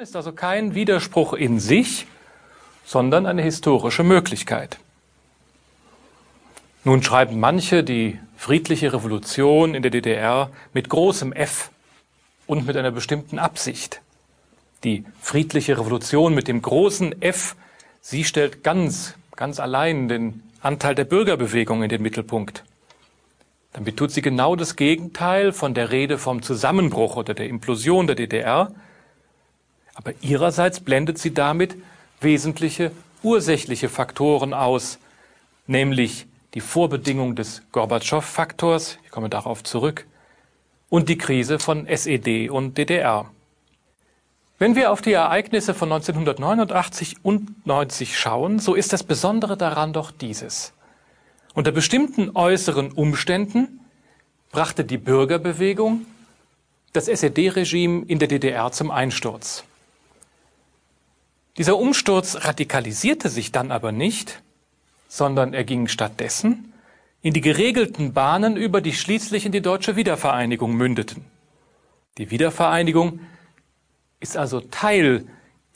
ist also kein Widerspruch in sich, sondern eine historische Möglichkeit. Nun schreiben manche die friedliche Revolution in der DDR mit großem F und mit einer bestimmten Absicht. Die friedliche Revolution mit dem großen F, sie stellt ganz, ganz allein den Anteil der Bürgerbewegung in den Mittelpunkt. Damit tut sie genau das Gegenteil von der Rede vom Zusammenbruch oder der Implosion der DDR. Aber ihrerseits blendet sie damit wesentliche ursächliche Faktoren aus, nämlich die Vorbedingung des Gorbatschow-Faktors, ich komme darauf zurück, und die Krise von SED und DDR. Wenn wir auf die Ereignisse von 1989 und 90 schauen, so ist das Besondere daran doch dieses. Unter bestimmten äußeren Umständen brachte die Bürgerbewegung das SED-Regime in der DDR zum Einsturz. Dieser Umsturz radikalisierte sich dann aber nicht, sondern er ging stattdessen in die geregelten Bahnen über, die schließlich in die deutsche Wiedervereinigung mündeten. Die Wiedervereinigung ist also Teil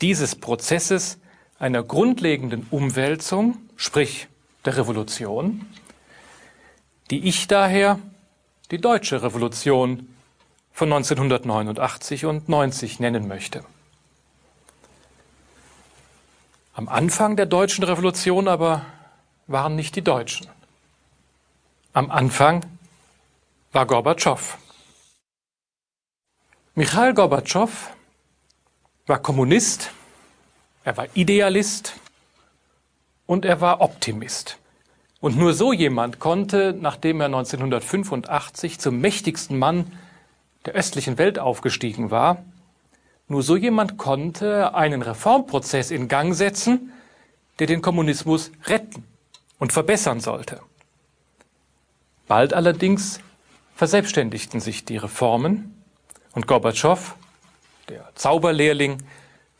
dieses Prozesses einer grundlegenden Umwälzung, sprich der Revolution, die ich daher die deutsche Revolution von 1989 und 90 nennen möchte. Am Anfang der deutschen Revolution aber waren nicht die Deutschen. Am Anfang war Gorbatschow. Michail Gorbatschow war Kommunist, er war Idealist und er war Optimist. Und nur so jemand konnte, nachdem er 1985 zum mächtigsten Mann der östlichen Welt aufgestiegen war, nur so jemand konnte einen Reformprozess in Gang setzen, der den Kommunismus retten und verbessern sollte. Bald allerdings verselbstständigten sich die Reformen und Gorbatschow, der Zauberlehrling,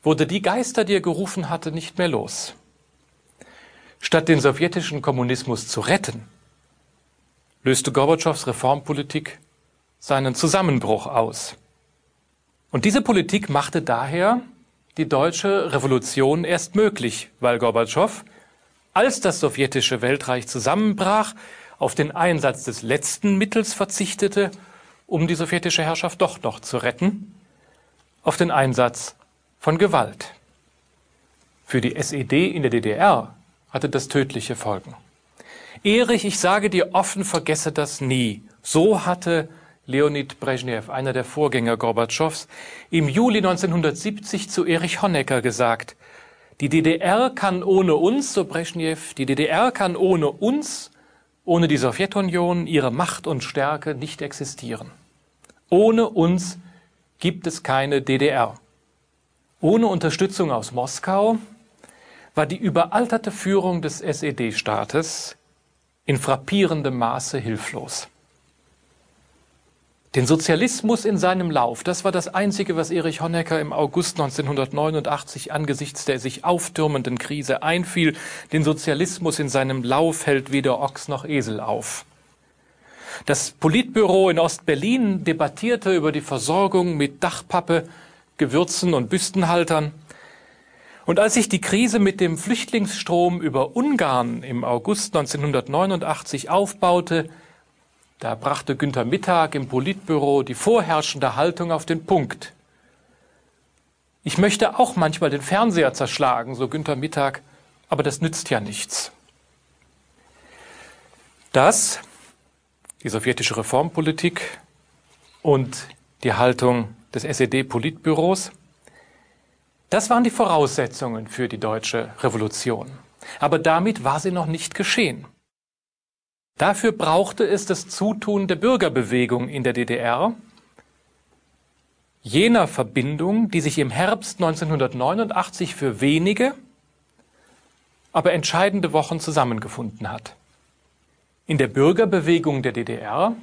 wurde die Geister, die er gerufen hatte, nicht mehr los. Statt den sowjetischen Kommunismus zu retten, löste Gorbatschows Reformpolitik seinen Zusammenbruch aus. Und diese Politik machte daher die deutsche Revolution erst möglich, weil Gorbatschow als das sowjetische Weltreich zusammenbrach, auf den Einsatz des letzten Mittels verzichtete, um die sowjetische Herrschaft doch noch zu retten, auf den Einsatz von Gewalt. Für die SED in der DDR hatte das tödliche Folgen. Erich, ich sage dir offen, vergesse das nie. So hatte Leonid Brezhnev, einer der Vorgänger Gorbatschows, im Juli 1970 zu Erich Honecker gesagt, die DDR kann ohne uns, so Brezhnev, die DDR kann ohne uns, ohne die Sowjetunion, ihre Macht und Stärke nicht existieren. Ohne uns gibt es keine DDR. Ohne Unterstützung aus Moskau war die überalterte Führung des SED-Staates in frappierendem Maße hilflos. Den Sozialismus in seinem Lauf, das war das Einzige, was Erich Honecker im August 1989 angesichts der sich auftürmenden Krise einfiel. Den Sozialismus in seinem Lauf hält weder Ochs noch Esel auf. Das Politbüro in Ostberlin debattierte über die Versorgung mit Dachpappe, Gewürzen und Büstenhaltern. Und als sich die Krise mit dem Flüchtlingsstrom über Ungarn im August 1989 aufbaute, da brachte Günther Mittag im Politbüro die vorherrschende Haltung auf den Punkt. Ich möchte auch manchmal den Fernseher zerschlagen, so Günther Mittag, aber das nützt ja nichts. Das, die sowjetische Reformpolitik und die Haltung des SED-Politbüros, das waren die Voraussetzungen für die deutsche Revolution. Aber damit war sie noch nicht geschehen. Dafür brauchte es das Zutun der Bürgerbewegung in der DDR, jener Verbindung, die sich im Herbst 1989 für wenige, aber entscheidende Wochen zusammengefunden hat. In der Bürgerbewegung der DDR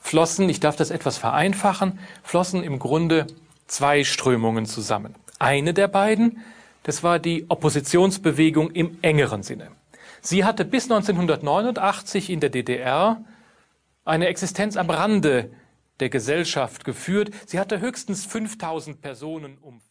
flossen, ich darf das etwas vereinfachen, flossen im Grunde zwei Strömungen zusammen. Eine der beiden, das war die Oppositionsbewegung im engeren Sinne. Sie hatte bis 1989 in der DDR eine Existenz am Rande der Gesellschaft geführt. Sie hatte höchstens 5000 Personen umfasst.